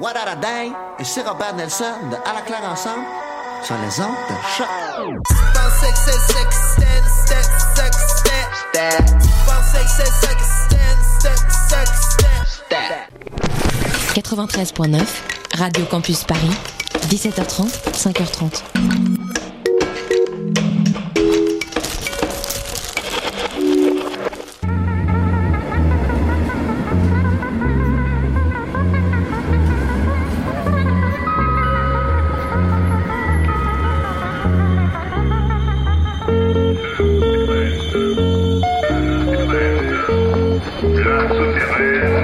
What a et c'est Robert Nelson de À la claire ensemble sur les ondes de choc. 93.9, Radio Campus Paris, 17h30, 5h30. Well.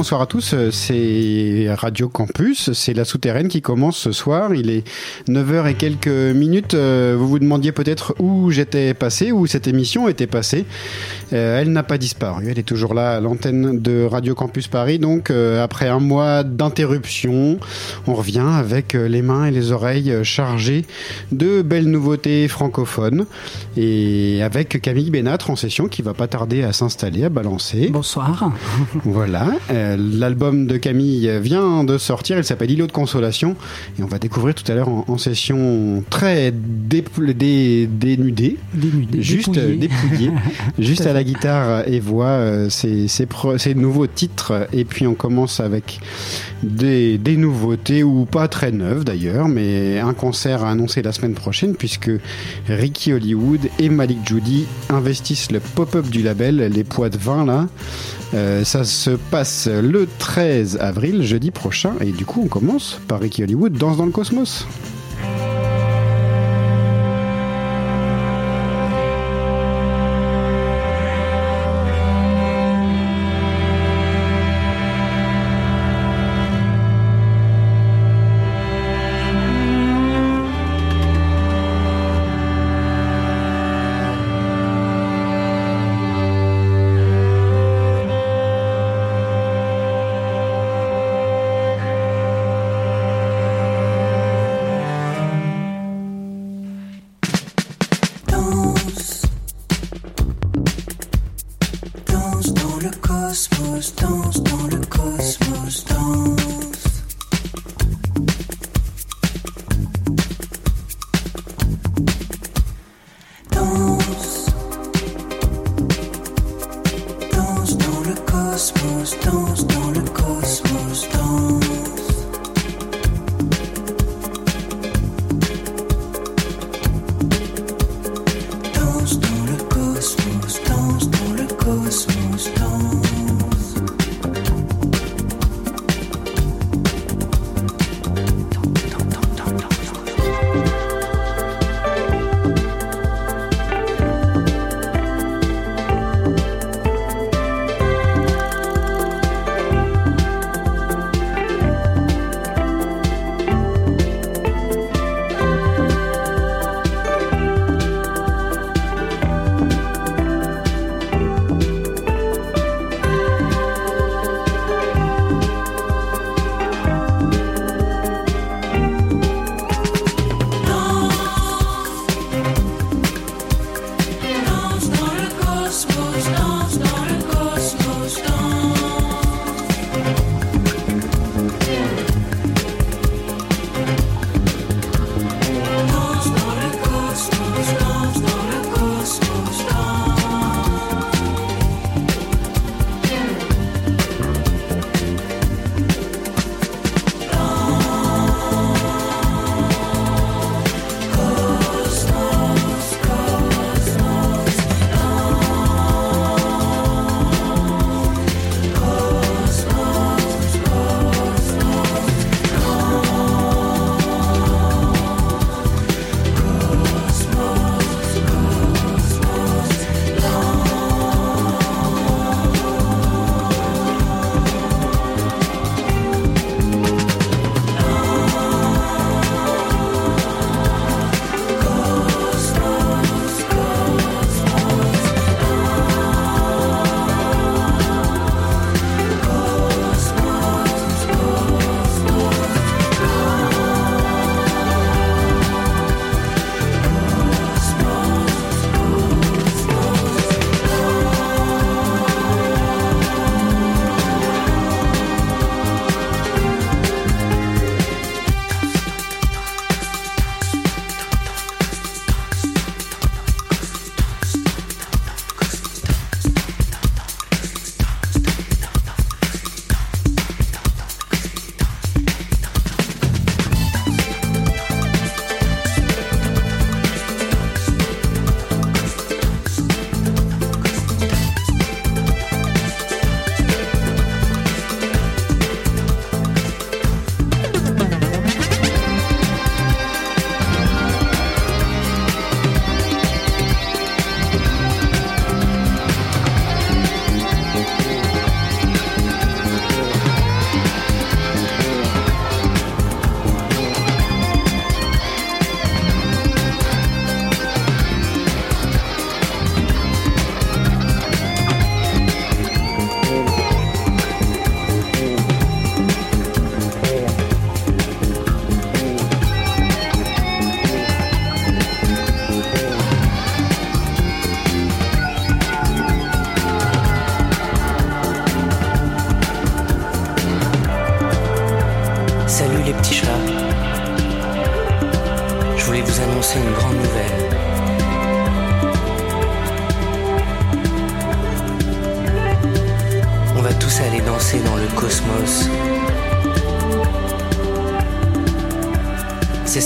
Bonsoir à tous. C'est Radio Campus, c'est la souterraine qui commence ce soir. Il est 9h et quelques minutes. Euh, vous vous demandiez peut-être où j'étais passé, où cette émission était passée. Euh, elle n'a pas disparu. Elle est toujours là à l'antenne de Radio Campus Paris. Donc, euh, après un mois d'interruption, on revient avec les mains et les oreilles chargées de belles nouveautés francophones et avec Camille Bénatre en session qui va pas tarder à s'installer, à balancer. Bonsoir. Voilà. L'album de Camille vient de sortir, il s'appelle Îlot de consolation et on va découvrir tout à l'heure en, session très dénudée, dénudé, juste dépouillé, juste à la guitare et voix ses, ses, nouveaux titres et puis on commence avec des, des nouveautés ou pas très neuves d'ailleurs, mais un concert à annoncer la semaine prochaine puisque Ricky Hollywood et Malik Judy investissent le pop-up du label, les poids de vin là. Euh, ça se passe le 13 avril, jeudi prochain, et du coup on commence par Ricky Hollywood, Danse dans le cosmos.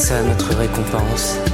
Ça notre récompense.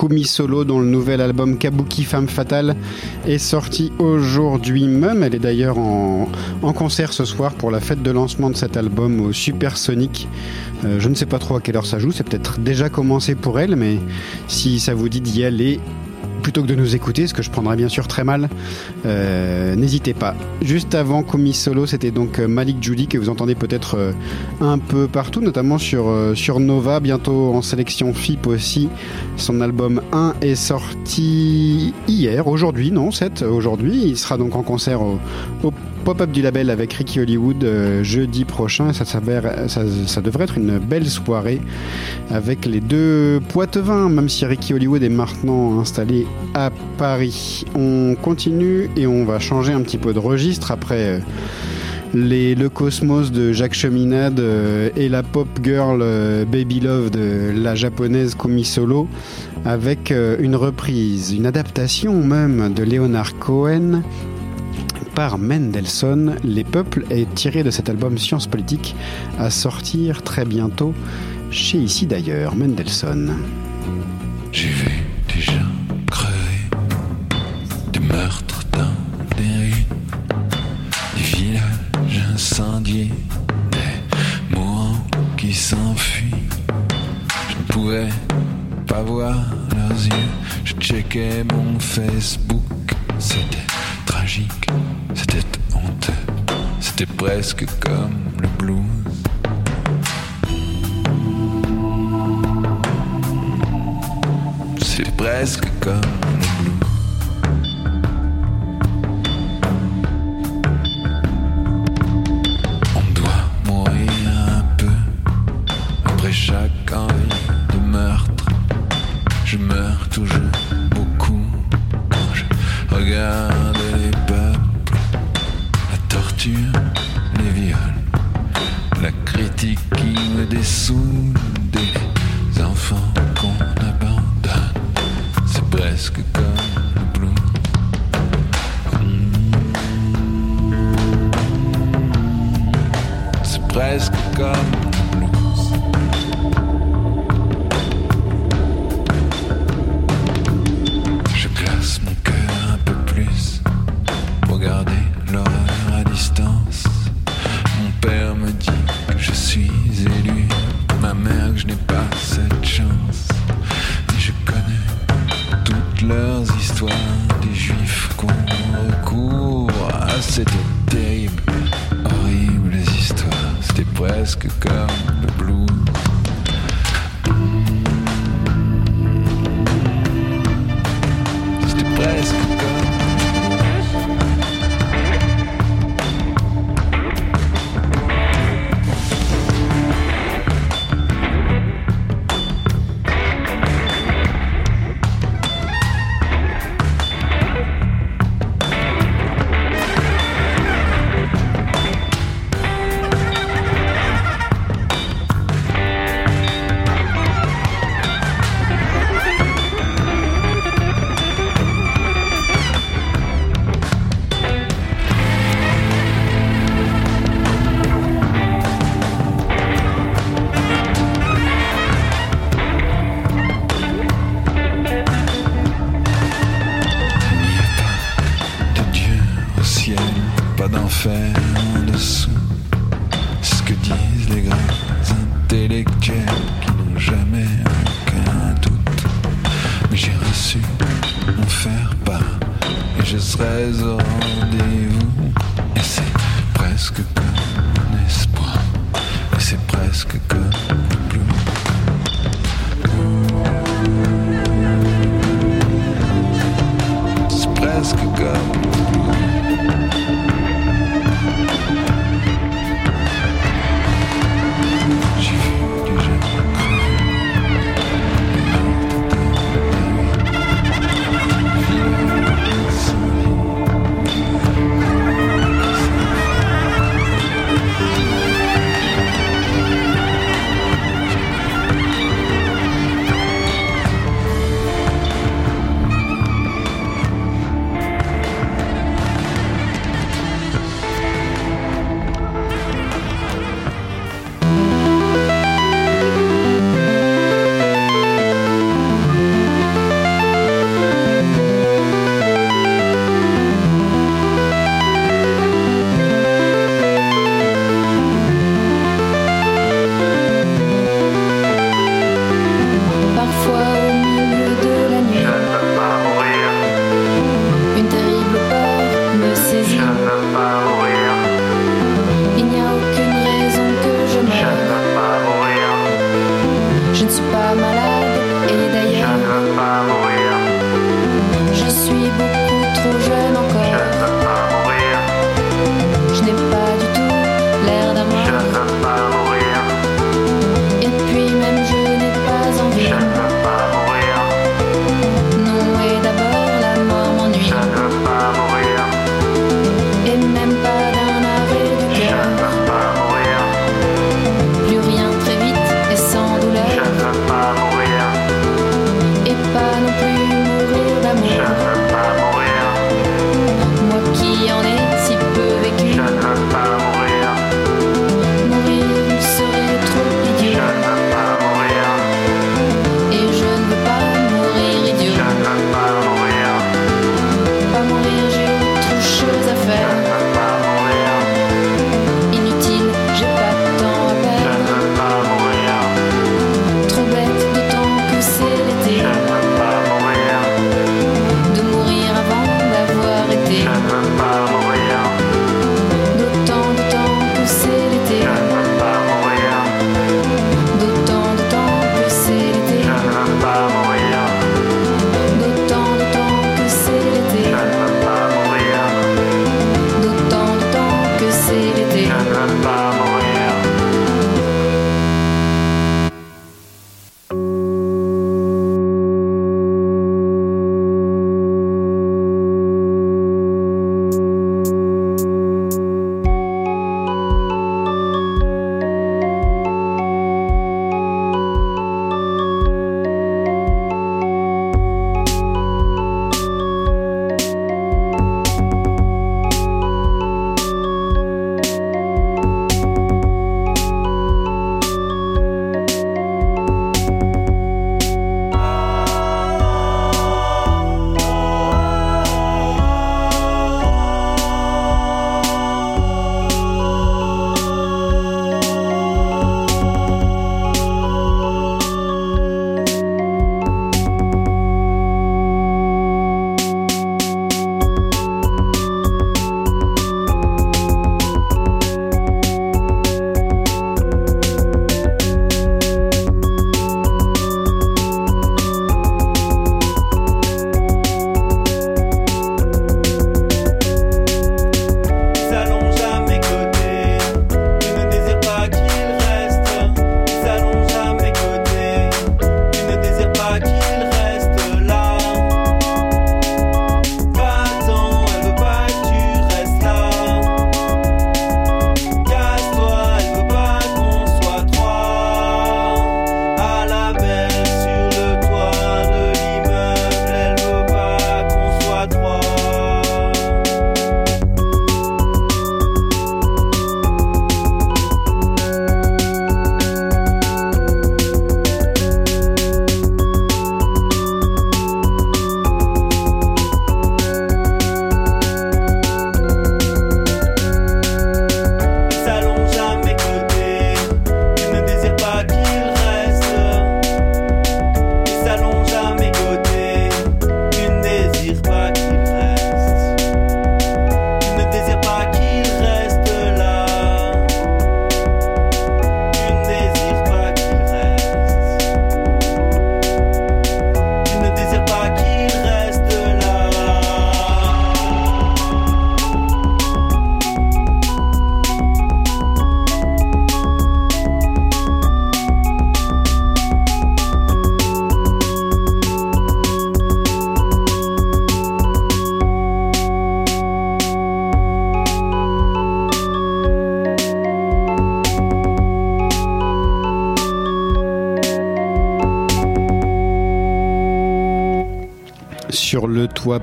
Kumi Solo dont le nouvel album Kabuki Femme Fatale est sorti aujourd'hui même. Elle est d'ailleurs en, concert ce soir pour la fête de lancement de cet album au Supersonic. Euh, je ne sais pas trop à quelle heure ça joue, c'est peut-être déjà commencé pour elle, mais si ça vous dit d'y aller, plutôt que de nous écouter, ce que je prendrais bien sûr très mal, euh, n'hésitez pas. Juste avant Comi Solo, c'était donc euh, Malik Judy que vous entendez peut-être euh, un peu partout, notamment sur, Nova, bientôt en sélection FIP aussi. Son album 1 est sorti hier, aujourd'hui, non, 7, aujourd'hui. Il sera donc en concert au pop-up du label avec Ricky Hollywood euh, jeudi prochain. Ça, devrait être une belle soirée avec les deux Poitevins, même si Ricky Hollywood est maintenant installé à Paris. On continue et on va changer un petit peu de registre après. euh, les, le cosmos de Jacques Cheminade euh, et la pop girl Baby Love de la japonaise Komi Solo avec une reprise, une adaptation même de Leonard Cohen Mendelssohn. Les peuples est tiré de cet album Science Politique à sortir très bientôt chez ici d'ailleurs, Mendelssohn. J'ai vu des gens crever, des meurtres dans des rues, des villages incendiés, des mourants qui s'enfuient. Je ne pouvais pas voir leurs yeux, je checkais mon Facebook, c'était tragique, c'était honteux, c'était presque comme le blues. C'est presque comme le blues. On doit mourir un peu après chaque envie de meurtre. Je meurs toujours beaucoup quand je regarde les viols, la critique qui me dessoude,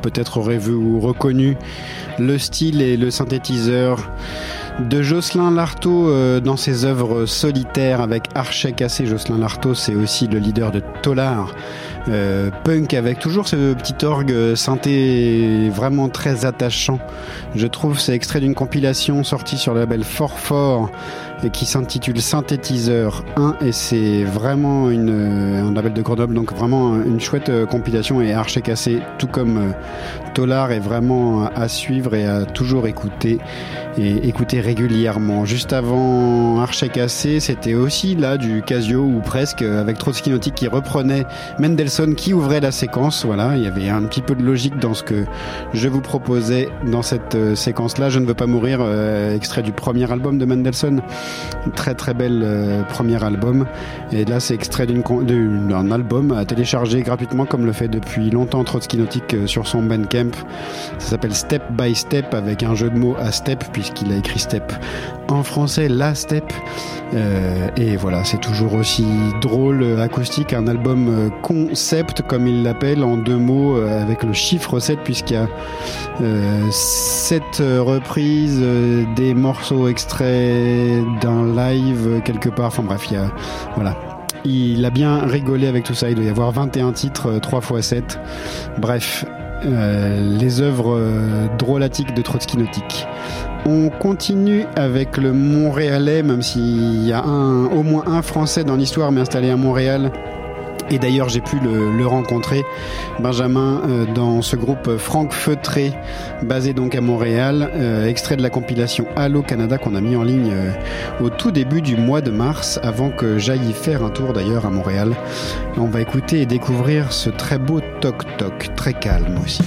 peut-être aurait vu ou reconnu le style et le synthétiseur de Jocelyn Lartaud euh, dans ses œuvres solitaires avec Archet Cassé. Jocelyn Lartaud, c'est aussi le leader de Tolar, euh, punk avec toujours ce petit orgue synthé vraiment très attachant. Je trouve c'est extrait d'une compilation sortie sur le label Fort Fort qui s'intitule Synthétiseur 1 et c'est vraiment une, un label de Grenoble donc vraiment une chouette euh, compilation et Archet Cassé tout comme euh, Tolar est vraiment à suivre et à toujours écouter et écouter régulièrement. Juste avant Archet Cassé, c'était aussi là du Casio ou presque avec Trotsky Nautique qui reprenait Mendelssohn qui ouvrait la séquence. Voilà, il y avait un petit peu de logique dans ce que je vous proposais dans cette euh, séquence-là. Je ne veux pas mourir, euh, extrait du premier album de Mendelssohn. Très très bel euh, premier album. Et là, c'est extrait d'un album à télécharger gratuitement comme le fait depuis longtemps Trotsky Nautique sur son Bandcamp. Ça s'appelle Step by Step avec un jeu de mots à step puisqu'il a écrit Step en français, La Step. Euh, et voilà, c'est toujours aussi drôle, acoustique, un album euh, concept, comme il l'appelle, en deux mots, euh, avec le chiffre 7, puisqu'il y a euh, sept reprises, euh, des morceaux extraits d'un live quelque part. Enfin bref, il a. Voilà. Il a bien rigolé avec tout ça. Il doit y avoir 21 titres, 3 x 7. Bref, euh, les œuvres euh, drôlatiques de Trotsky Nautique. On continue avec le Montréalais, même s'il y a au moins un Français dans l'histoire, mais installé à Montréal. Et d'ailleurs, j'ai pu le, rencontrer, Benjamin, euh, dans ce groupe Franck Feutré, basé donc à Montréal, euh, extrait de la compilation Allo Canada qu'on a mis en ligne euh, au tout début du mois de mars, avant que j'aille faire un tour d'ailleurs à Montréal. On va écouter et découvrir ce très beau toc-toc, très calme aussi.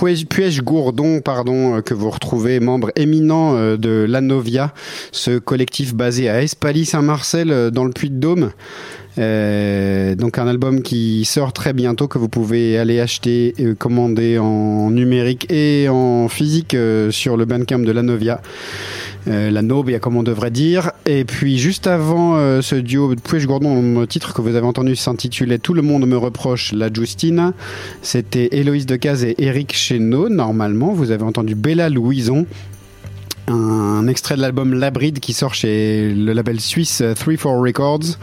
Duo Puech-Gourdon, pardon, euh, que vous retrouvez, membre éminent euh, de l'Anovia, ce collectif basé à Espaly-Saint-Marcel euh, dans le Puy-de-Dôme. Donc un album qui sort très bientôt que vous pouvez aller acheter et commander en numérique et en physique sur le Bandcamp de l'Anovia. Euh, la Nobia comme on devrait dire. Et puis juste avant euh, ce duo Puech Gordon, le titre que vous avez entendu s'intitulait Tout le monde me reproche la Justine. C'était Héloïse Decazes et Eric Chéneau. Normalement, vous avez entendu Bella Louison un extrait de l'album Labride qui sort chez le label suisse 3-4 Records.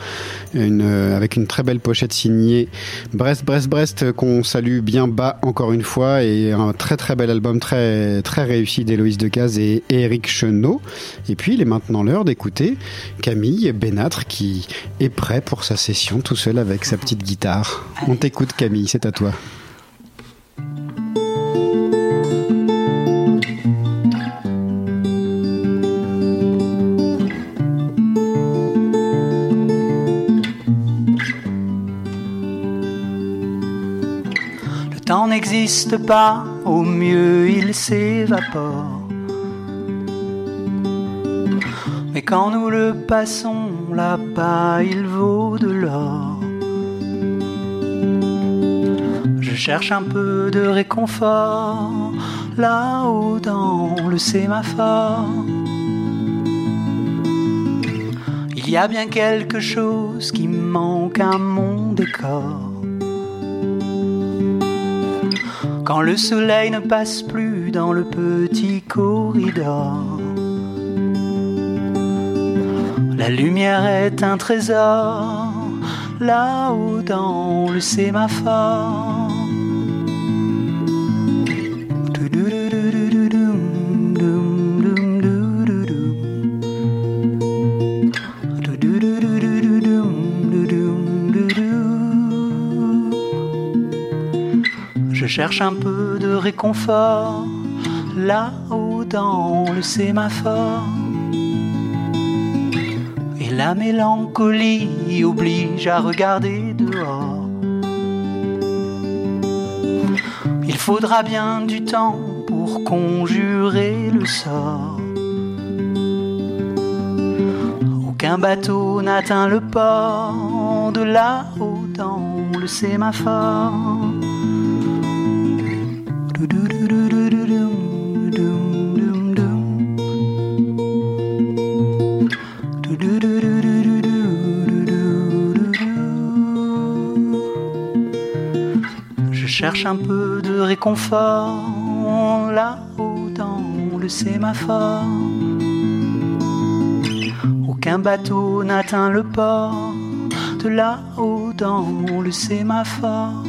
Une, euh, avec une très belle pochette signée Brest Brest Brest qu'on salue bien bas encore une fois. Et un très très bel album très très réussi d'Héloïse Decazes et Eric Chenot. Et puis il est maintenant l'heure d'écouter Camille Bénâtre qui est prêt pour sa session tout seul avec sa petite guitare. On t'écoute Camille c'est à toi n'existe pas, au mieux il s'évapore. Mais quand nous le passons là-bas, il vaut de l'or. Je cherche un peu de réconfort là-haut dans le sémaphore. Il y a bien quelque chose qui manque à mon décor. Quand le soleil ne passe plus dans le petit corridor, la lumière est un trésor là-haut dans le sémaphore. Cherche un peu de réconfort là-haut dans le sémaphore. Et la mélancolie oblige à regarder dehors. Il faudra bien du temps pour conjurer le sort. Aucun bateau n'atteint le port de là-haut dans le sémaphore. Cherche un peu de réconfort là-haut dans le sémaphore. Aucun bateau n'atteint le port de là-haut dans le sémaphore.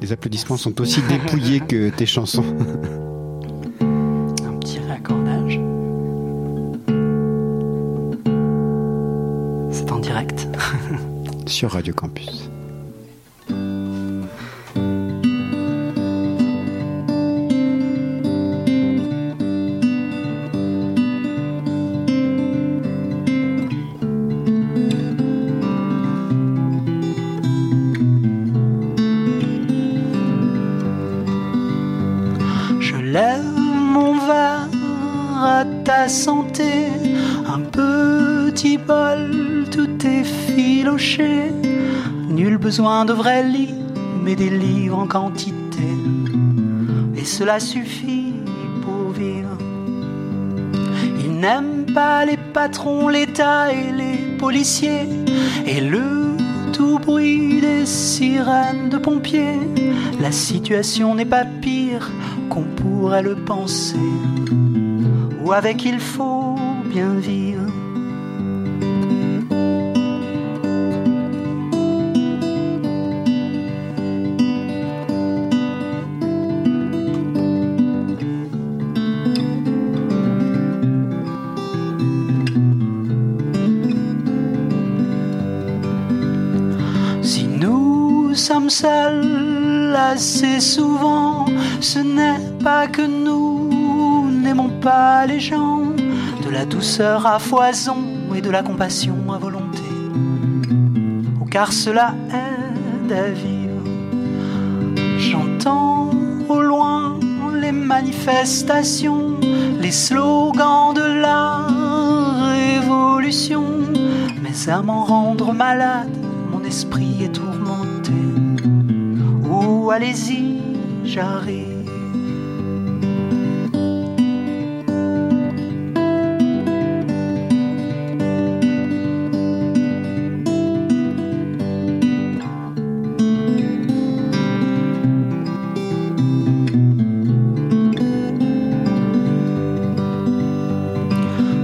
Les applaudissements sont aussi dépouillés que tes chansons. Sur Radio Campus. De vrais lits, mais des livres en quantité. Et cela suffit pour vivre. Ils n'aiment pas les patrons, l'État et les policiers. Et le tout bruit des sirènes de pompiers. La situation n'est pas pire qu'on pourrait le penser. Ou avec il faut bien vivre. Assez souvent, ce n'est pas que nous n'aimons pas les gens, de la douceur à foison et de la compassion à volonté. Car cela aide à vivre. J'entends au loin les manifestations, les slogans de la révolution, mais à m'en rendre malade, mon esprit est tourmenté. Allez-y, j'arrive.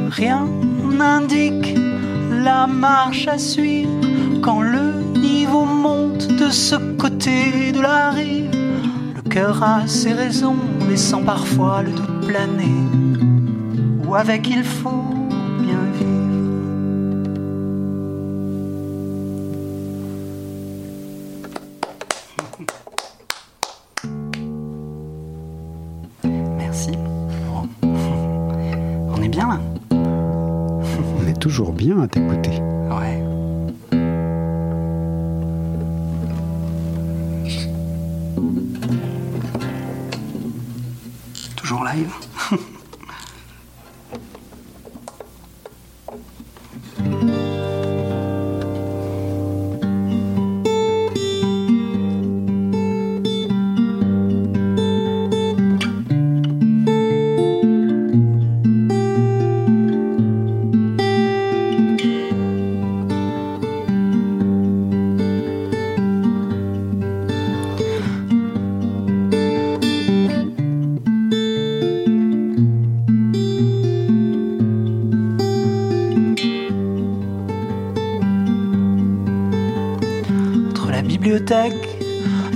Rien n'indique la marche à suivre cœur a ses raisons, laissant parfois le doute planer. Ou avec il faut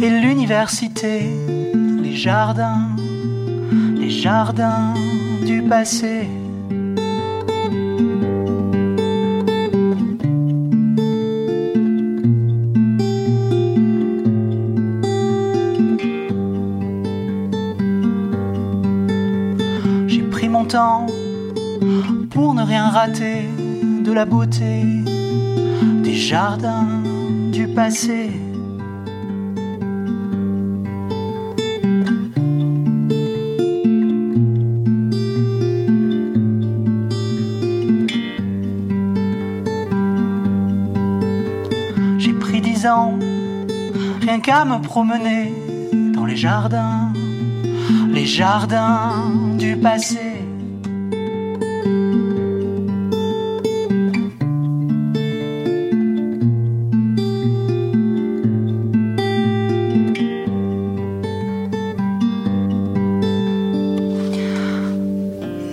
et l'université, les jardins, les jardins du passé. J'ai pris mon temps pour ne rien rater de la beauté des jardins du passé. qu'à me promener dans les jardins, les jardins du passé.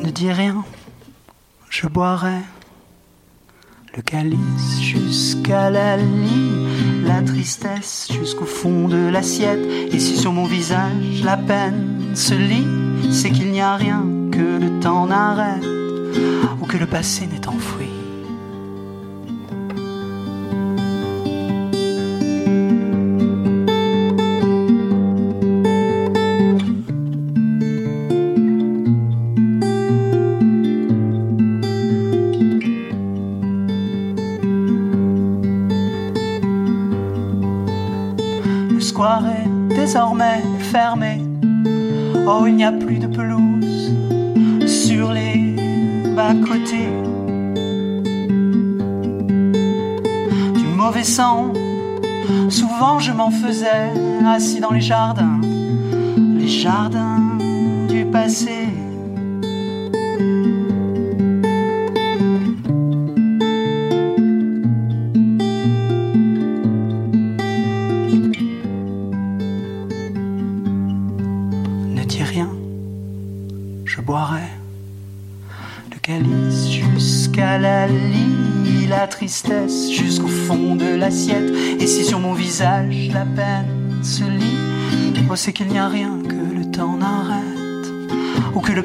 Ne dis rien, je boirai Et si sur mon visage la peine se lit, c'est qu'il n'y a rien que le temps n'arrête ou que le passé n'est enfoui. les jardins.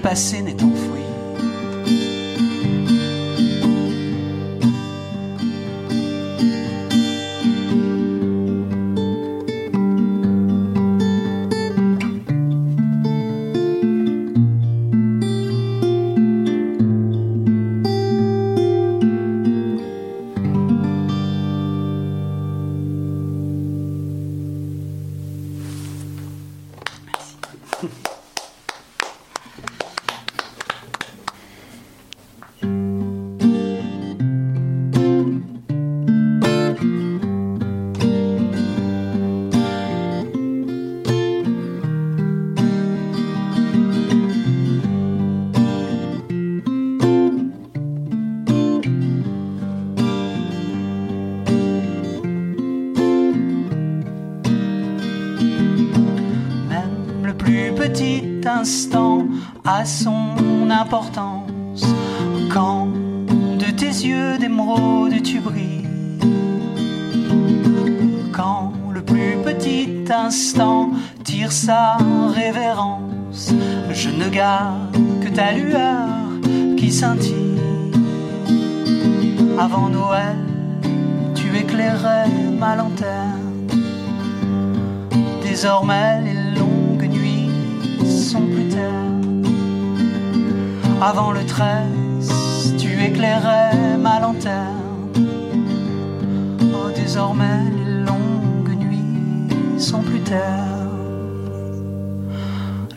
passer tu éclairais ma lanterne. Oh, désormais les longues nuits sont plus ternes.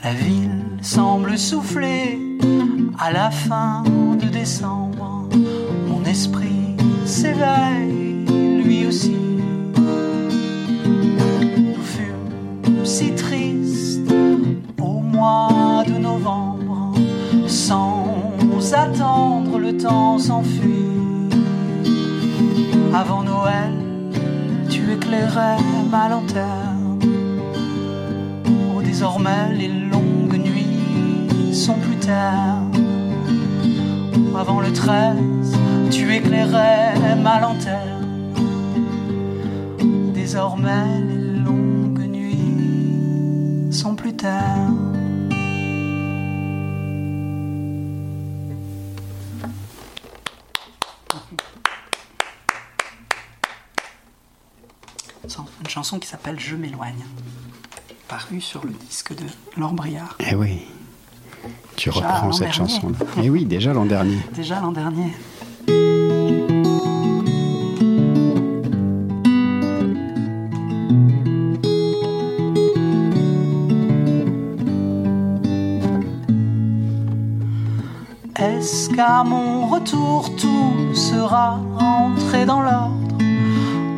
La ville semble souffler à la fin de décembre. Chanson qui s'appelle Je m'éloigne, parue sur le disque de Laure Briard. Eh oui. Tu Déjà reprends cette chanson. Eh oui, déjà l'an dernier. Déjà l'an dernier. Est-ce qu'à mon retour tout sera rentré dans l'ordre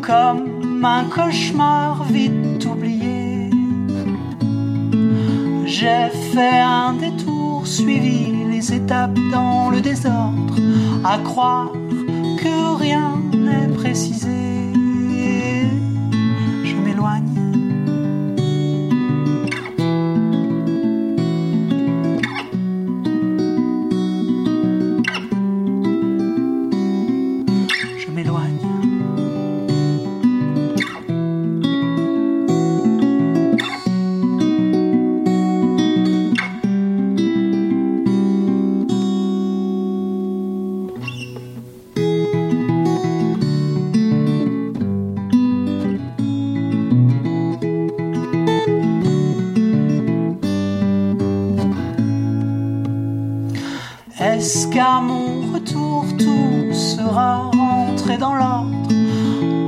comme un cauchemar vite oublié J'ai fait un détour, suivi les étapes dans le désordre, à croire que rien n'est précisé. Qu'à mon retour tout sera rentré dans l'ordre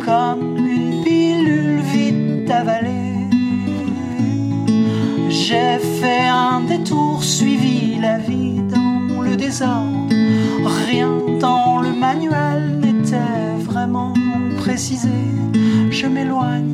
comme une pilule vite avalée J'ai fait un détour, suivi la vie dans le désordre. Rien dans le manuel n'était vraiment précisé. Je m'éloigne,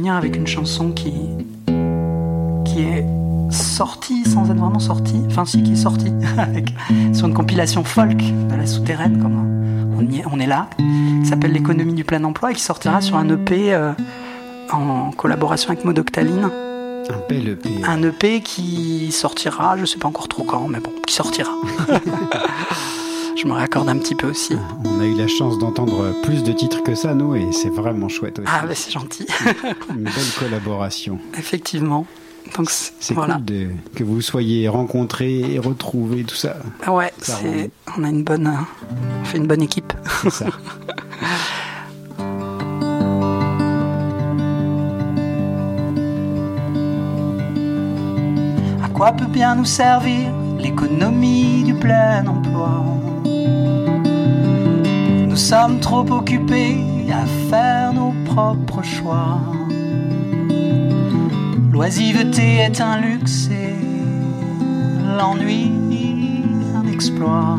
finir avec une chanson qui, qui est sortie sans être vraiment sortie. Enfin, si, qui est sortie avec, sur une compilation folk de la souterraine, comme on, y est, on est là, qui s'appelle L'économie du plein emploi et qui sortira sur un EP euh, en collaboration avec Modoctaline. Un bel EP. Un EP qui sortira, je sais pas encore trop quand, mais bon, qui sortira. je me raccorde un petit peu aussi. On a eu la chance d'entendre plus de titres que ça, nous, et c'est vraiment chouette aussi. Ah, bah, c'est gentil. Une belle collaboration. Effectivement. Donc, C'est voilà. cool de, que vous soyez rencontrés et retrouvés, tout ça. Ah Ouais, Ça on a une bonne, euh, on fait une bonne équipe. C'est ça. À quoi peut bien nous servir l'économie du plein emploi? Sommes trop occupés à faire nos propres choix. L'oisiveté est un luxe et l'ennui un exploit.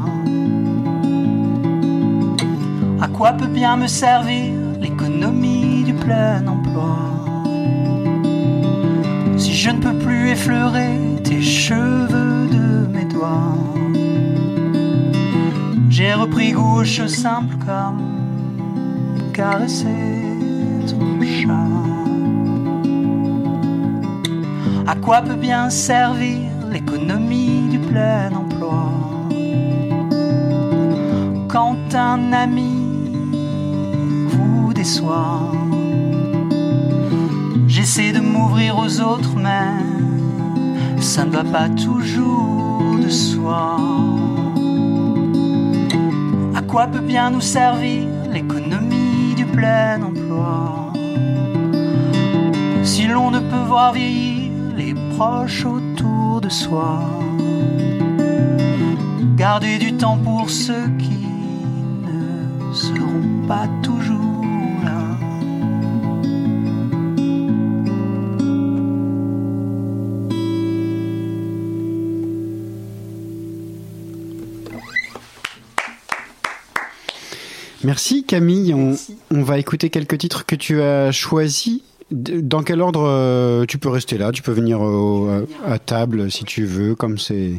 À quoi peut bien me servir l'économie du plein emploi? Si je ne peux plus effleurer tes cheveux de mes doigts, j'ai repris choses simples comme caresser ton chat. À quoi peut bien servir l'économie du plein emploi quand un ami vous déçoit? J'essaie de m'ouvrir aux autres, mais ça ne va pas toujours de soi. Quoi peut bien nous servir l'économie du plein emploi? Si l'on ne peut voir vieillir les proches autour de soi garder du temps pour ceux qui Merci Camille. On, on va écouter quelques titres que tu as choisis. Dans quel ordre euh, tu peux rester là? Tu peux venir au- à, à table si tu veux, comme c'est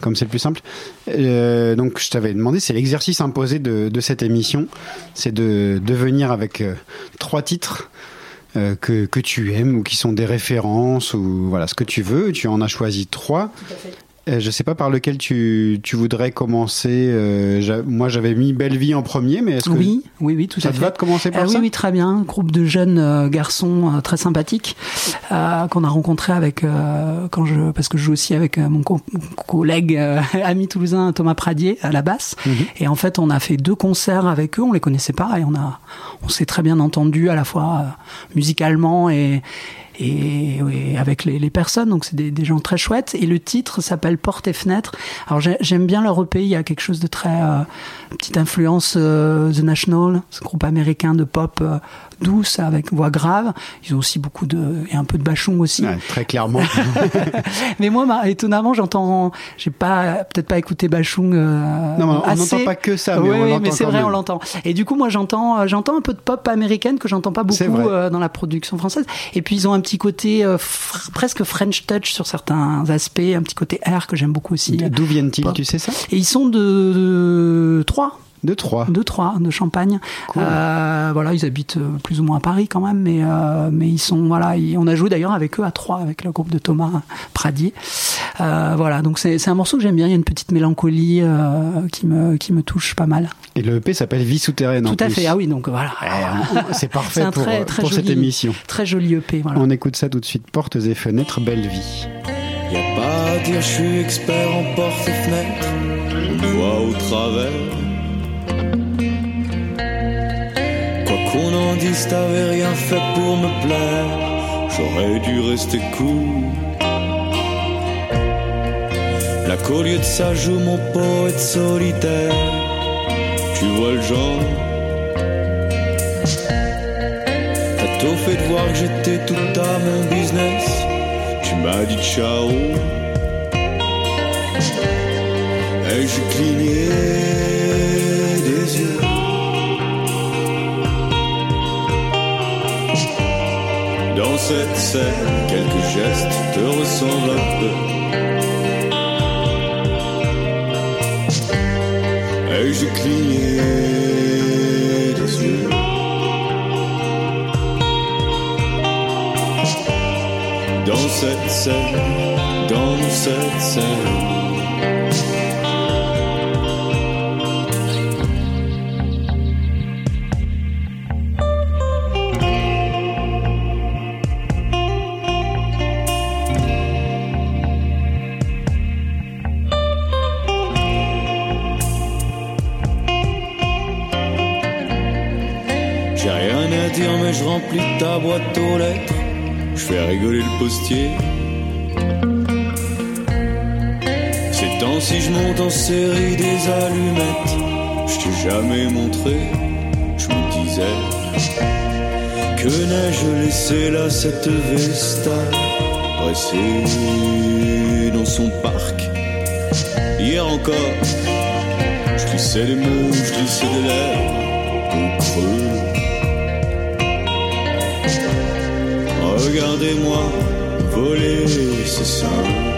comme c'est le plus simple. Euh, donc je t'avais demandé, c'est l'exercice imposé de, de cette émission, c'est de, de venir avec euh, trois titres euh, que, que tu aimes ou qui sont des références ou voilà ce que tu veux. Tu en as choisi trois. Euh, je sais pas par lequel tu, tu voudrais commencer. euh, moi, j'avais mis Belle Vie en premier, mais est-ce que Oui, oui, oui, tout ça à te fait. va de commencer par Euh, ça? Oui, oui, très bien. Groupe de jeunes euh, garçons euh, très sympathiques euh, qu'on a rencontré avec euh, quand je parce que je joue aussi avec euh, mon co- collègue euh, ami toulousain Thomas Pradier à la basse. Mhm. Et en fait, on a fait deux concerts avec eux. On les connaissait pas et on a on s'est très bien entendu à la fois euh, musicalement et et, et avec les, personnes, donc c'est des, des gens très chouettes. Et le titre s'appelle Porte et fenêtre. Alors j'ai- j'aime bien leur EP, il y a quelque chose de très euh, petite influence euh, The National, ce groupe américain de pop euh, douce avec voix grave. Ils ont aussi beaucoup de et un peu de bachung aussi. Ouais, très clairement. Mais moi, étonnamment, j'entends, j'ai pas peut-être pas écouté bachung. euh, Non, mais on n'entend pas que ça, mais mais c'est vrai, même. on l'entend. Et du coup, moi, j'entends, j'entends un peu de pop américaine que j'entends pas beaucoup euh, dans la production française. Et puis ils ont un petit côté euh, fr- presque French touch sur certains aspects, un petit côté air que j'aime beaucoup aussi. D'où viennent-ils, tu sais ça? Et ils sont de, de trois. De trois. De trois, de Champagne. Euh, voilà, ils habitent euh, plus ou moins à Paris quand même, mais euh, mais ils sont voilà, ils- on a joué d'ailleurs avec eux à trois avec le groupe de Thomas Pradier. Euh, voilà, donc c'est c'est un morceau que j'aime bien. Il y a une petite mélancolie euh, qui me qui me touche pas mal. Et le EP s'appelle Vie souterraine. en Tout à plus. fait. Ah oui, donc voilà. C'est parfait C'est un pour, très, très pour cette émission. Très joli EP. Voilà. On écoute ça tout de suite. Portes et fenêtres, belle vie. Y a pas à dire, je suis expert en portes et fenêtres. On me voit au travers. Qu'on en dise, t'avais rien fait pour me plaire. J'aurais dû rester cool. La qu'au de ça joue mon poète solitaire. Tu vois le genre? T'as tôt fait de voir que j'étais tout à mon business. Tu m'as dit ciao. Et j'ai cligné Dans cette scène, quelques gestes te ressemblent un peu. Et j'ai cligné des yeux? Dans cette scène, dans cette scène. Ta boîte aux lettres. Je fais rigoler le postier. Ces temps-ci, je monte en série des allumettes. Je t'ai jamais montré, je me disais. Que n'ai-je laissé là cette Vesta Pressée dans son parc Hier encore, je glissais des mots, je glissais des lèvres au creux. Regardez-moi voler ce sein.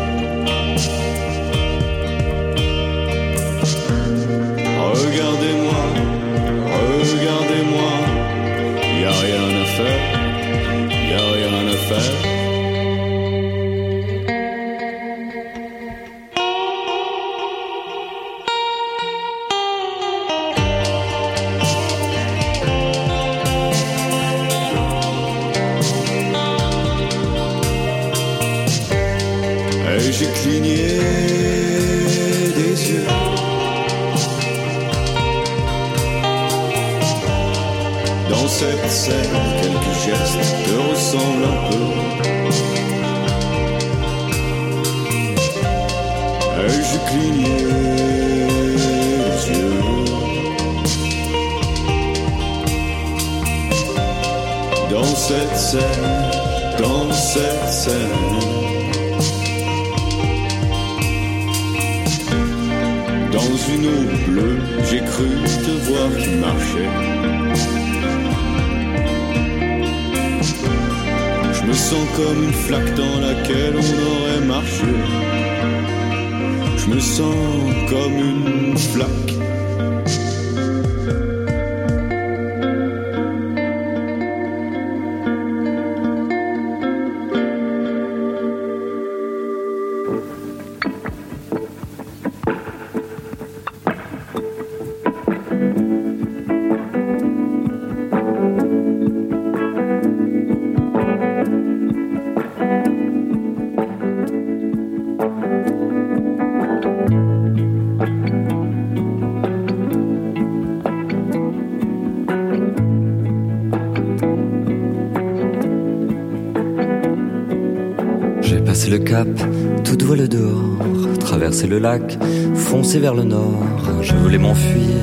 Le lac, foncé vers le nord, je voulais m'enfuir.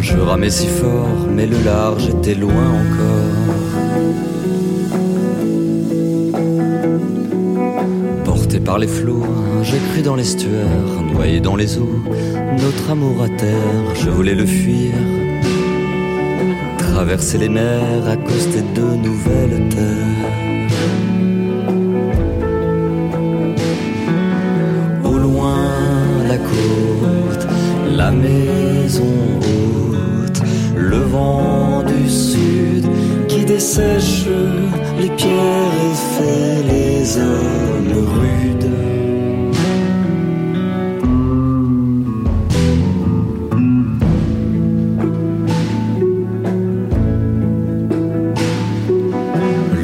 Je ramais si fort, mais le large était loin encore. Porté par les flots, j'ai cru dans l'estuaire, noyé dans les eaux, notre amour à terre, je voulais le fuir. Traverser les mers, accoster de nouvelles terres. La maison haute, le vent du sud qui dessèche les pierres et fait les hommes rudes.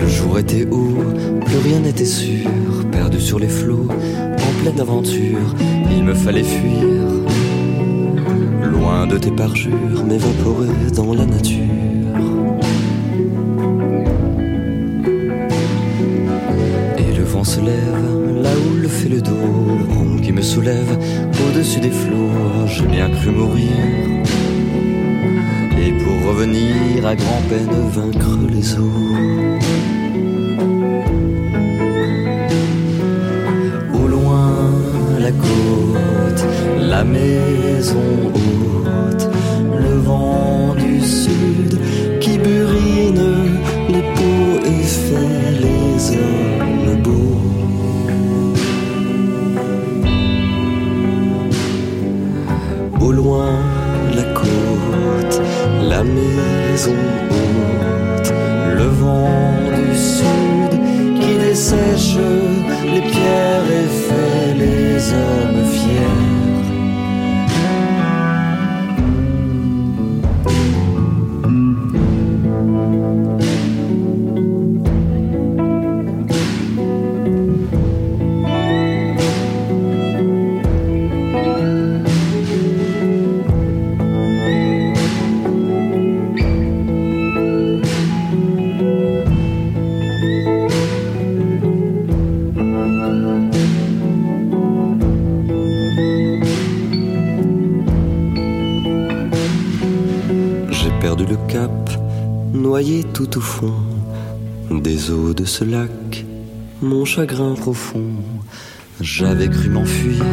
Le jour était haut, plus rien n'était sûr, perdu sur les flots, en pleine aventure, il me fallait fuir. De tes parjures, m'évaporer dans la nature. Et le vent se lève, là où le fait le dos, vent qui me soulève au-dessus des flots, j'ai bien cru mourir. Et pour revenir à grand-peine vaincre les eaux. Au loin, la côte, la maison tout au fond des eaux de ce lac, mon chagrin profond. J'avais cru m'enfuir,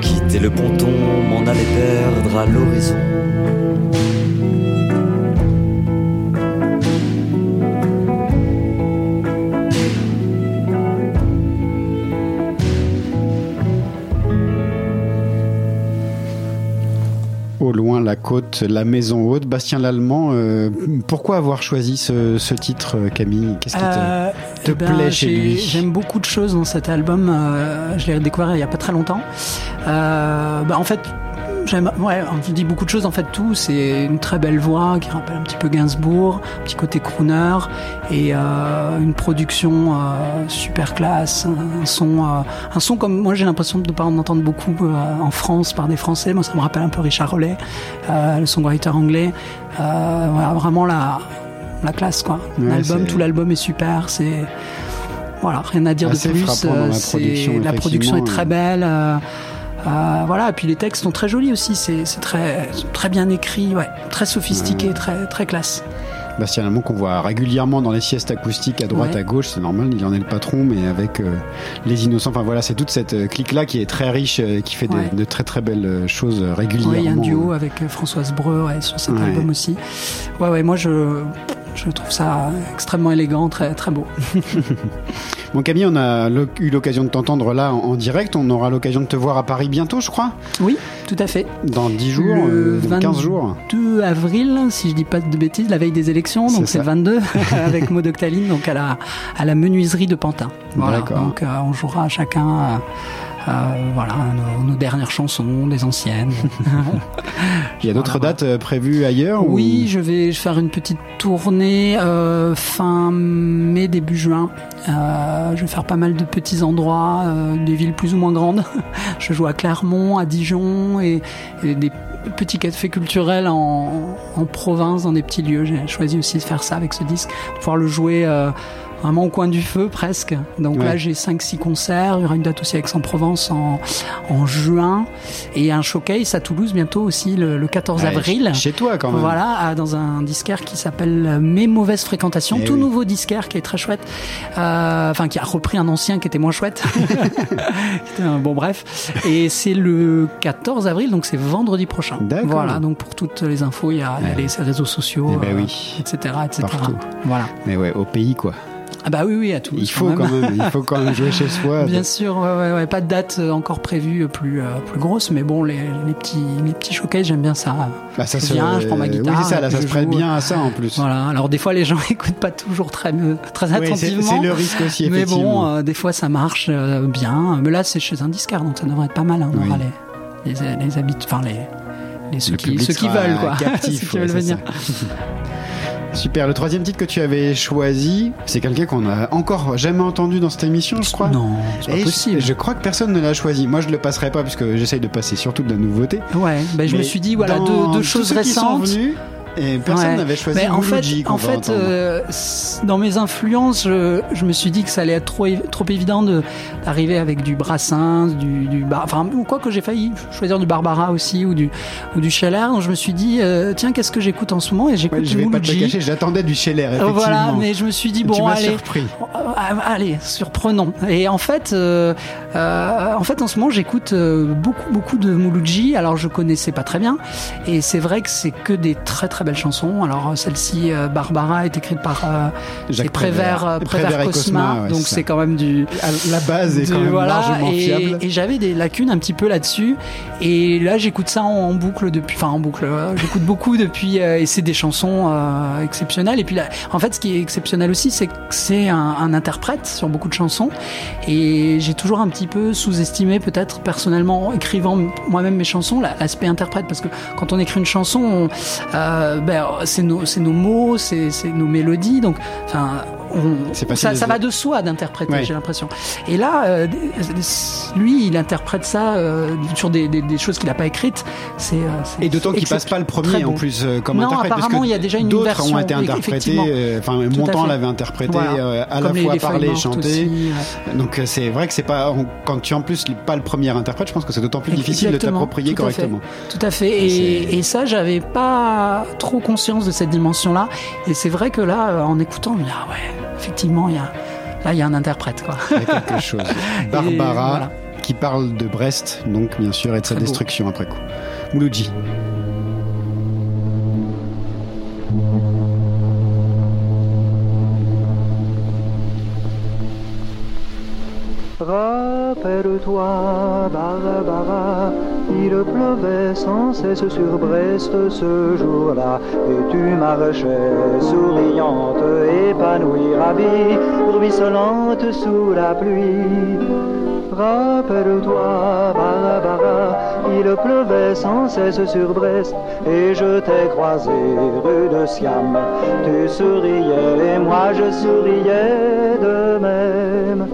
quitter le ponton, m'en aller perdre à l'horizon. La côte, la maison haute. Bastien Lallemand, euh, pourquoi avoir choisi ce, ce titre, euh, Camille? Qu'est-ce qui te, Euh, te eh ben, plaît chez lui? J'aime beaucoup de choses dans cet album. euh, je l'ai découvert il y a pas très longtemps. Bah, en fait, j'aime. Ouais, je dis beaucoup de choses. En fait, tout. C'est une très belle voix qui rappelle un petit peu Gainsbourg, un petit côté crooner et euh, une production euh, super classe, un son, euh, un son comme moi j'ai l'impression de ne pas en entendre beaucoup en France par des Français. Moi, ça me rappelle un peu Richard Rollet, le songwriter anglais. Vraiment la la classe quoi. Ouais, L'album, tout l'album est super. C'est Voilà, rien à dire Assez de plus. la production, la production est très belle. Euh, voilà, et puis les textes sont très jolis aussi. C'est c'est très, très bien écrit, ouais, très sophistiqué, très, très classe. Bastien Lamont qu'on voit régulièrement dans les siestes acoustiques à droite, Ouais. à gauche, c'est normal, il en est le patron, mais avec euh, les innocents. Enfin voilà, c'est toute cette euh, clique-là qui est très riche, euh, qui fait Ouais. de très très belles choses régulièrement. Il y a un duo avec Françoise Breu sur cet album aussi. Ouais, ouais, moi je, je trouve ça extrêmement élégant, très, très beau. Bon Camille, on a eu l'occasion de t'entendre là en, direct, on aura l'occasion de te voir à Paris bientôt, je crois. Oui, tout à fait. Dans 10 jours, euh, dans 15 jours. 22 avril, si je dis pas de bêtises, la veille des élections, donc c'est le 22, avec Maud Octaline, donc à la, à la menuiserie de Pantin. Voilà, donc euh, on jouera chacun euh, voilà, nos, nos dernières chansons, des anciennes. Il y a d'autres dates euh, prévues ailleurs ou- Oui, je vais faire une petite tournée euh, fin mai, début juin. Euh, je vais faire pas mal de petits endroits, des villes plus ou moins grandes. je joue à Clermont, à Dijon et, et des petits cafés culturels en, en province, dans des petits lieux. J'ai choisi aussi de faire ça avec ce disque, de pouvoir le jouer euh, vraiment au coin du feu presque. Donc Ouais. là, j'ai 5-6 concerts. Il y aura une date aussi à Aix-en-Provence en, en juin et un showcase à Toulouse bientôt aussi le, le 14 Ouais, avril. Chez toi quand même. Voilà, dans un disquaire qui s'appelle Mes mauvaises fréquentations, Eh tout oui. nouveau disquaire qui est très chouette, Euh, enfin qui a repris un ancien qui était moins chouette. Bon bref, et c'est le 14 avril, donc c'est vendredi prochain. D'accord. Voilà, donc pour toutes les infos, il y a, Ouais. les réseaux sociaux, Eh ben euh, oui. etc., etc. Partout. Voilà. Mais ouais, au pays quoi. Ah bah oui, oui, à Toulouse. Il faut quand même, il faut quand même jouer chez soi. Bien sûr, ouais, ouais, ouais, pas de date euh, encore prévue euh, plus euh, plus grosse, mais bon, les, les petits les petits showcases, j'aime bien ça. Bah, ça je se- viens, je prends ma oui, guitare. c'est ça, là, ça se prête bien à ça, en plus. Voilà. Alors des fois, les gens écoutent pas toujours très très Oui, attentivement. c'est le risque aussi, Mais effectivement. bon, euh, des fois, ça marche euh, bien. Mais là, c'est chez un disquaire, donc ça devrait être pas mal. hein. On Oui. aura les les, les habitudes, enfin les les ceux Le qui ceux veulent quoi, captif, ceux qui veulent venir. Super. Le troisième titre que tu avais choisi, c'est quelqu'un qu'on a encore jamais entendu dans cette émission, je crois. Non, c'est pas Et je- possible. Je, crois que personne ne l'a choisi. Moi, je le passerai pas puisque j'essaye de passer surtout de la nouveauté. Ouais, ben je me suis dit voilà deux, choses ceux qui sont récentes. Et personne Ouais. n'avait choisi Mais en fait, en fait, euh, dans mes influences, je, je me suis dit que ça allait être trop, trop évident de d'arriver avec du Brassens, du, du Bar- enfin ou quoi que j'ai failli choisir du Barbara aussi ou du ou du Scheller. Donc je me suis dit euh, tiens qu'est-ce que j'écoute en ce moment? Et j'écoute Ouais, je vais pas te cacher, j'attendais du Scheller, Euh, effectivement. Voilà, mais je me suis dit Tu bon m'as allez, surpris. euh, allez, surprenant. Et en fait, euh, en fait, en ce moment, j'écoute beaucoup, beaucoup de Mouloudji. Alors, je connaissais pas très bien, et c'est vrai que c'est que des très, très belles chansons. Alors, celle-ci, euh, Barbara, est écrite par euh, Jacques Prévert, Prévert. euh, Prévert Prévert et Cosma, Cosma, ouais, donc c'est quand même du À la base est de- quand même voilà, largement et, fiable. et j'avais des lacunes un petit peu là-dessus. Et là, j'écoute ça en, en boucle depuis, enfin en boucle. euh, J'écoute beaucoup depuis, euh, et c'est des chansons euh, exceptionnelles. Et puis là, en fait, ce qui est exceptionnel aussi, c'est que c'est un, un interprète sur beaucoup de chansons. Et j'ai toujours un petit peu sous-estimé, peut-être personnellement, en écrivant moi-même mes chansons, la- l'aspect interprète, parce que quand on écrit une chanson, on- euh, ben, c'est nos, nos mots, c'est c'est nos mélodies, donc, enfin. On- ça, va de soi d'interpréter, j'ai l'impression. Et là, euh, lui, il interprète ça euh, sur des, des- des choses qu'il n'a pas écrites. C'est, euh, Et d'autant qu'il excep- passe pas le premier en plus comme non, interprète. parce apparemment, que il y a déjà une D'autres version. ont été interprétés, enfin Montand l'avait interprété Voilà. à Comme la fois aussi, ouais. Donc c'est vrai que c'est pas on- quand tu es en plus pas le premier interprète, je pense que c'est d'autant plus difficile de t'approprier correctement. Tout à fait. Et, et ça, j'avais pas trop conscience de cette dimension-là. Et c'est vrai que là, en écoutant, je me dis, ah ouais, effectivement, il y a, là, il y a un interprète, quoi. Il y a quelque chose. Barbara voilà. qui parle de Brest, donc bien sûr, et de sa beau. destruction après coup. Mouloudji. Rappelle-toi, Barbara, il pleuvait sans cesse sur Brest ce jour-là, et tu marchais souriante, épanouie, ravie, ruisselante sous la pluie. Rappelle-toi, Barbara, il pleuvait sans cesse sur Brest, et je t'ai croisé rue de Siam. Tu souriais et moi je souriais de même.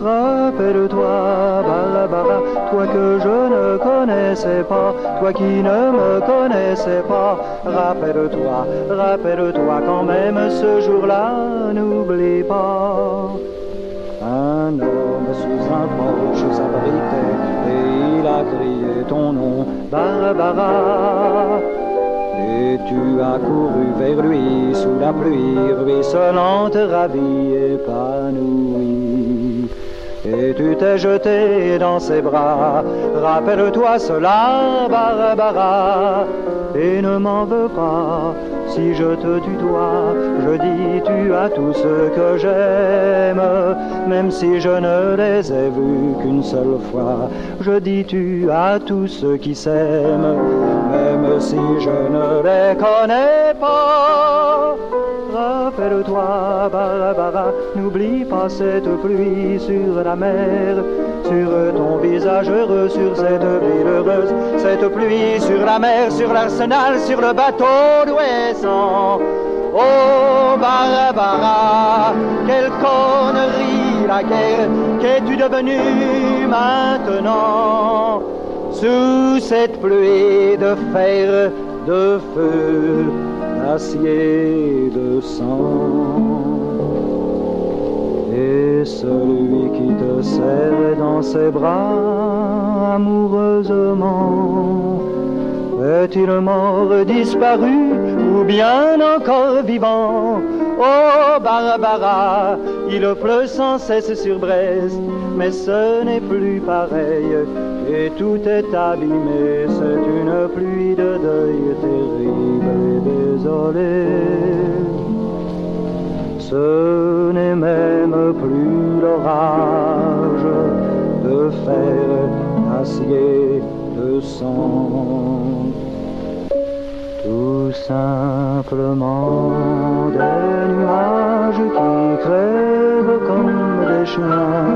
Rappelle-toi, Barbara, toi que je ne connaissais pas, toi qui ne me connaissais pas. Rappelle-toi, rappelle-toi quand même ce jour-là, n'oublie pas. Un homme sous un porche s'abritait et il a crié ton nom, Barbara. Et tu as couru vers lui sous la pluie ruisselante, ravie, épanouie. Et tu t'es jeté dans ses bras, rappelle-toi cela, Barbara, et ne m'en veux pas. Si je te tutoie, je dis tu as tout ce que j'aime, même si je ne les ai vus qu'une seule fois. Je dis tu as tous ceux qui s'aiment, même si je ne les connais pas. Rappelle-toi, Barbara, n'oublie pas cette pluie sur la mer, sur ton visage heureux, sur cette ville heureuse, cette pluie sur la mer, sur l'arsenal, sur le bateau d'Ouessant. Oh Barbara, quelle connerie la guerre, qu'es-tu devenue maintenant? Sous cette pluie de fer, de feu, d'acier, de sang. Et celui qui te serre dans ses bras amoureusement, est-il mort, disparu ou bien encore vivant? Oh Barbara, il pleut sans cesse sur Brest, mais ce n'est plus pareil, et tout est abîmé, c'est une pluie de deuil terrible et désolée. Ce n'est même plus l'orage de fer, d'acier, de sang. Tout simplement des nuages qui crèvent comme des chiens,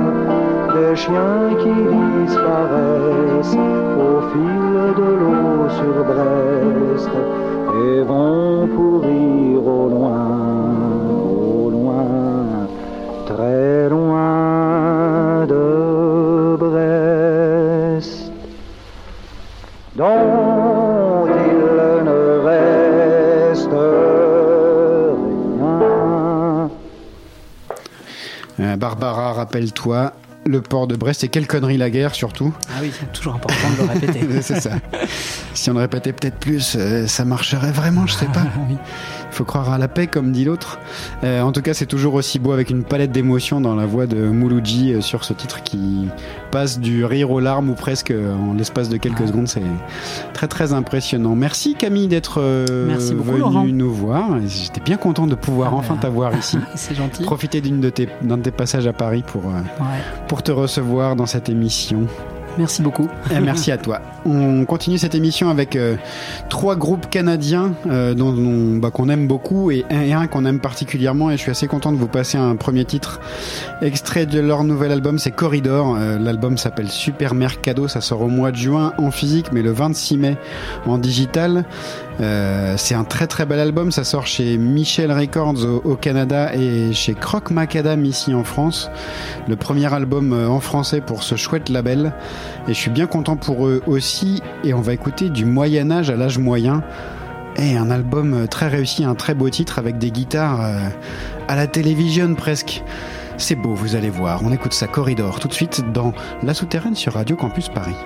des chiens qui disparaissent au fil de l'eau sur Brest et vont pourrir au loin, au loin, très loin de Brest. Dont il ne reste rien. Euh, Barbara, rappelle-toi. Le port de Brest et quelle connerie la guerre surtout. Ah oui, c'est toujours important de le répéter. c'est ça. Si on le répétait peut-être plus, euh, ça marcherait vraiment, je sais pas. faut croire à la paix, comme dit l'autre. Euh, en tout cas, c'est toujours aussi beau avec une palette d'émotions dans la voix de Mouloudji euh, sur ce titre qui passe du rire aux larmes ou presque euh, en l'espace de quelques secondes. C'est très très impressionnant. Merci Camille d'être venue nous voir. J'étais bien content de pouvoir Ah enfin ben, t'avoir ici. C'est gentil. Profiter d'une de tes, d'un de tes passages à Paris pour, pour te recevoir dans cette émission. Merci beaucoup. Et merci à toi. On continue cette émission avec euh, trois groupes canadiens euh, dont, bah, qu'on aime beaucoup et un, un qu'on aime particulièrement. Et je suis assez content de vous passer un premier titre extrait de leur nouvel album, c'est Corridor. Euh, L'album s'appelle Super Mercado. Ça sort au mois de juin en physique, mais le 26 mai en digital. Euh, c'est un très très bel album. Ça sort chez Michel Records au, au Canada et chez Croc Macadam ici en France. Le premier album euh, en français pour ce chouette label. Et je suis bien content pour eux aussi. Et on va écouter du Moyen Âge à l'âge moyen. Et un album euh, très réussi, un très beau titre avec des guitares euh, à la télévision presque. C'est beau, vous allez voir. On écoute ça Corridor tout de suite dans La Souterraine sur Radio Campus Paris.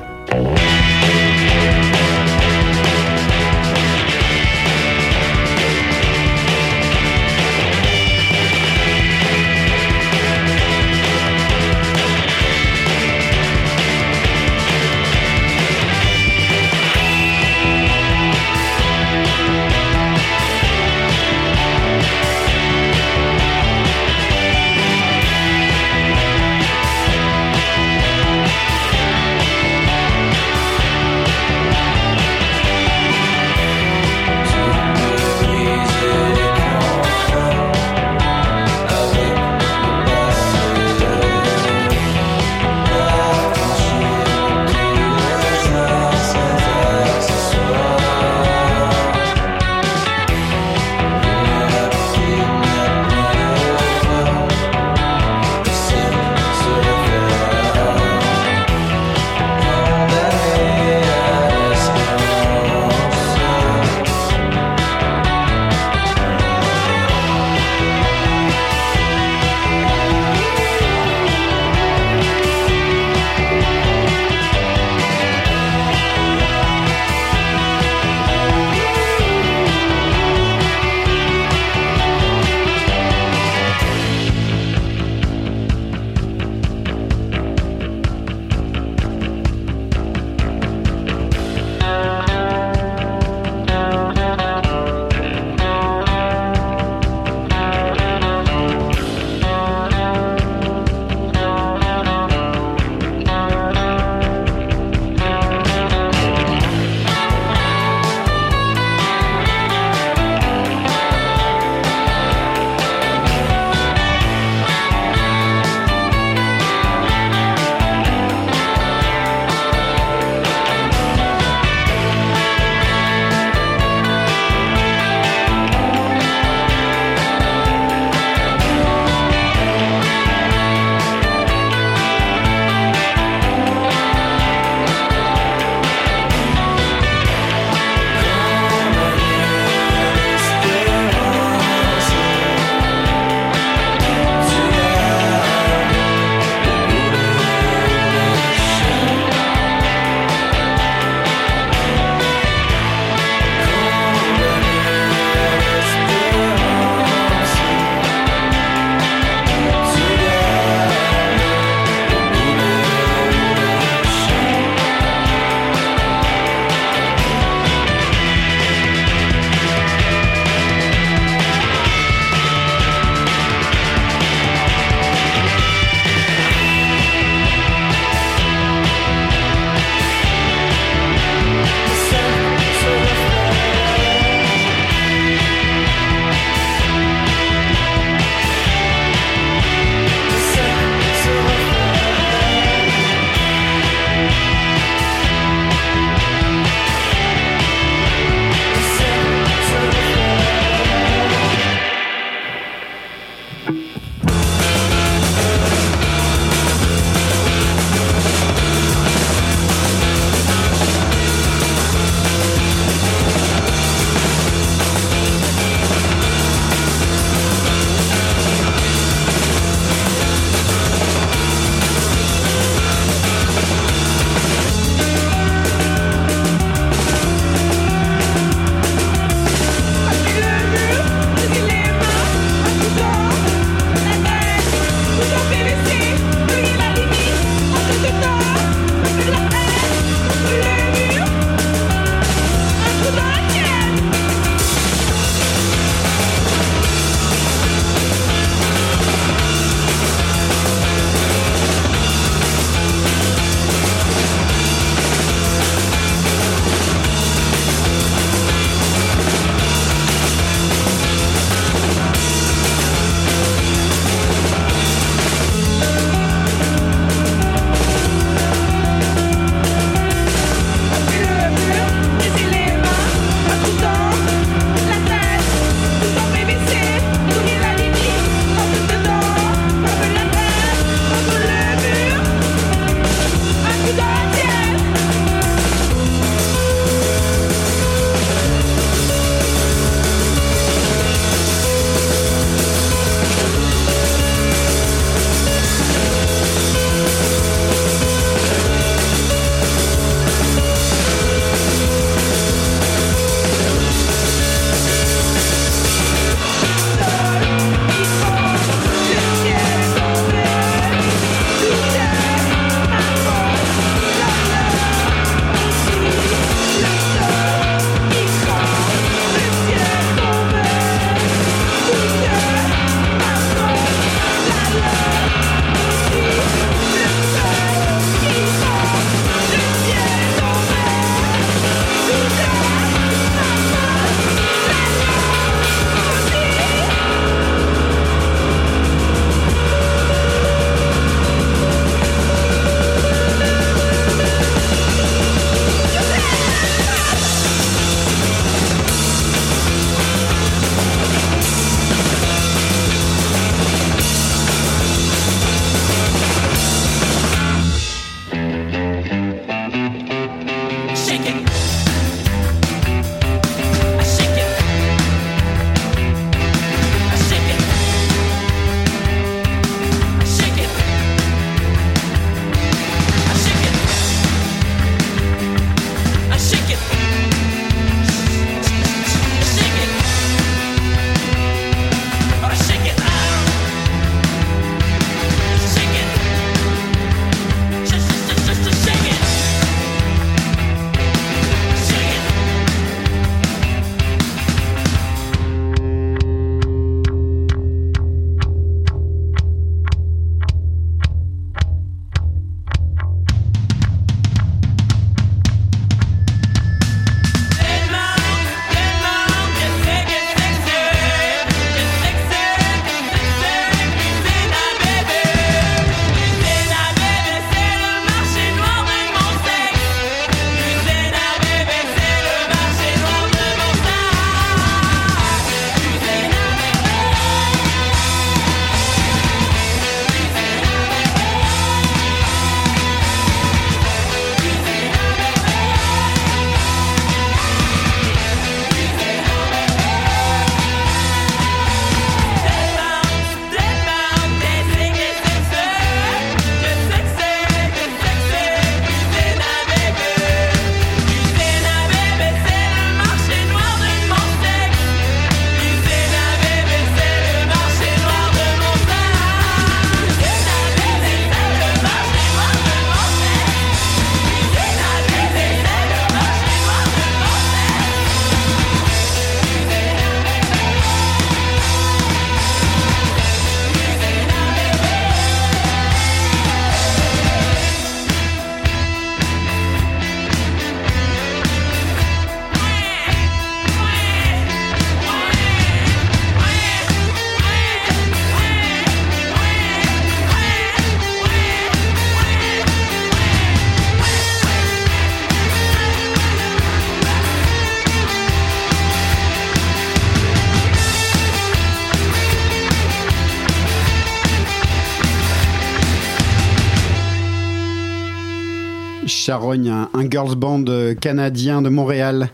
Charogne, un, girls band euh, canadien de Montréal.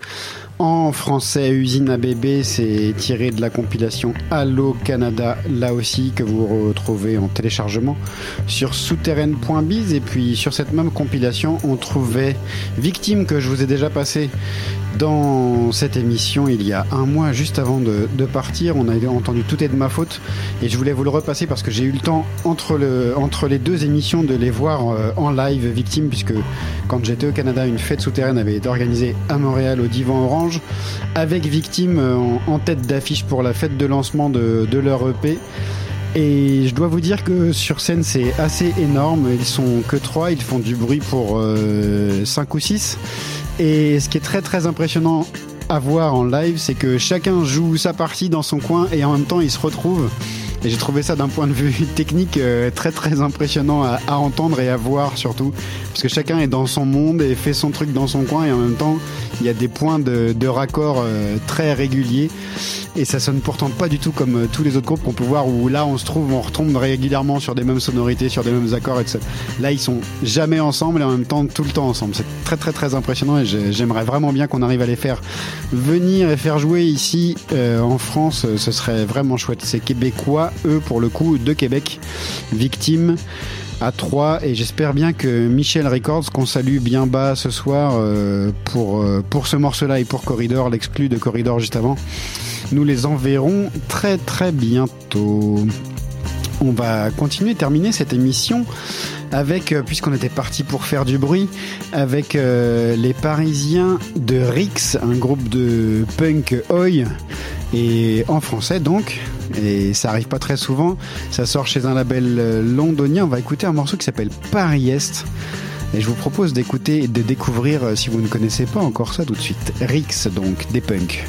En français, Usine à bébé, c'est tiré de la compilation Allo Canada, là aussi, que vous retrouvez en téléchargement sur souterraine.biz. Et puis sur cette même compilation, on trouvait Victime, que je vous ai déjà passé dans cette émission il y a un mois, juste avant de, de partir. On a entendu Tout est de ma faute. Et je voulais vous le repasser parce que j'ai eu le temps, entre, le, entre les deux émissions, de les voir euh, en live, Victime, puisque quand j'étais au Canada, une fête souterraine avait été organisée à Montréal au Divan Orange, avec Victime euh, en, en tête d'affiche pour la fête de lancement de, de leur EP. Et je dois vous dire que sur scène c'est assez énorme. Ils sont que trois, ils font du bruit pour 5 ou 6. Et ce qui est très très impressionnant à voir en live, c'est que chacun joue sa partie dans son coin et en même temps ils se retrouvent. Et j'ai trouvé ça d'un point de vue technique euh, très très impressionnant à, entendre et à voir surtout. Parce que chacun est dans son monde et fait son truc dans son coin et en même temps il y a des points de, de raccord euh, très réguliers. Et ça sonne pourtant pas du tout comme euh, tous les autres groupes qu'on peut voir où là on se trouve, on retombe régulièrement sur des mêmes sonorités, sur des mêmes accords, etc. Là ils sont jamais ensemble et en même temps tout le temps ensemble. C'est très très très impressionnant et j'aimerais vraiment bien qu'on arrive à les faire venir et faire jouer ici euh, en France. Ce serait vraiment chouette. C'est québécois, eux pour le coup, de Québec, victimes à 3 et j'espère bien que Michel Records qu'on salue bien bas ce soir euh, pour, euh, pour ce morceau là et pour Corridor, l'exclu de Corridor juste avant nous les enverrons très très bientôt. On va continuer, terminer cette émission avec, euh, puisqu'on était parti pour faire du bruit, avec euh, les Parisiens de Rix, un groupe de punk oi, et en français donc, et ça arrive pas très souvent, ça sort chez un label euh, londonien, on va écouter un morceau qui s'appelle Paris Est. Et je vous propose d'écouter et de découvrir, si vous ne connaissez pas encore ça tout de suite, Rix donc, des punks.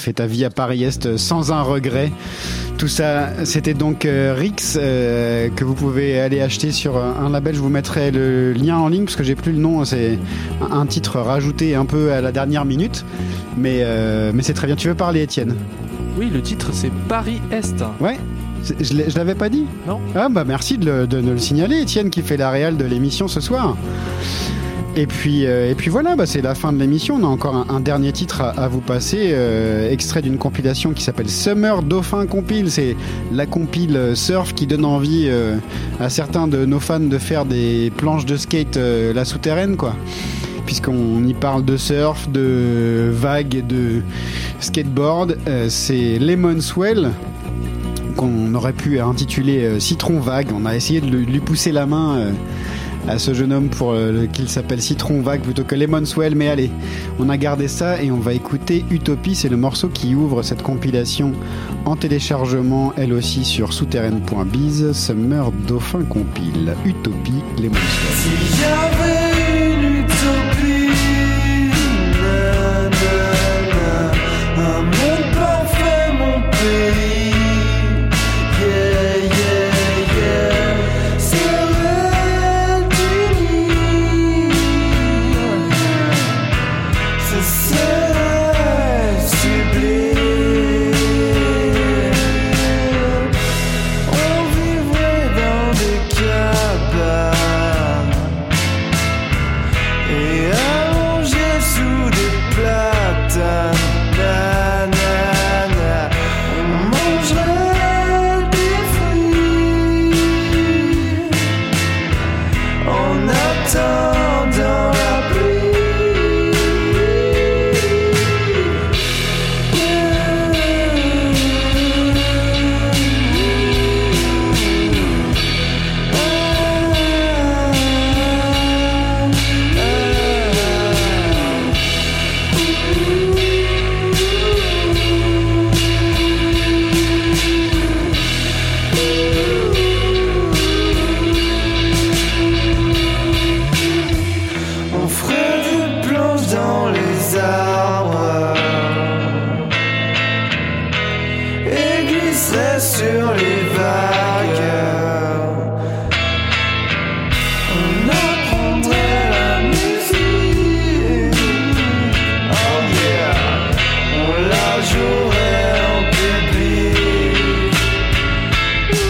Fait ta vie à Paris-Est sans un regret. Tout ça, c'était donc euh, Rix euh, que vous pouvez aller acheter sur un label. Je vous mettrai le lien en ligne parce que j'ai plus le nom. C'est un- titre rajouté un peu à la dernière minute, mais euh, mais c'est très bien. Tu veux parler, Étienne? Oui, le titre c'est Paris Est. Ouais. Je l'avais pas dit? Non. Ah bah merci de, le- de le signaler, Étienne, qui fait la réal de l'émission ce soir. Et puis, euh, et puis voilà, bah c'est la fin de l'émission. On a encore un, dernier titre à, vous passer, euh, extrait d'une compilation qui s'appelle Summer Dauphin Compile. C'est la compile euh, surf qui donne envie euh, à certains de nos fans de faire des planches de skate euh, la souterraine, quoi. Puisqu'on y parle de surf, de vagues, de skateboard. Euh, c'est Lemon Swell qu'on aurait pu intituler euh, Citron Vague. On a essayé de lui pousser la main euh, à ce jeune homme pour euh, qu'il s'appelle Citron Vague plutôt que Lemon Swell. Mais allez, on a gardé ça et on va écouter Utopie. C'est le morceau qui ouvre cette compilation en téléchargement, elle aussi sur souterraine.biz. Summer Dauphin compile. Utopie, Lemon Swell.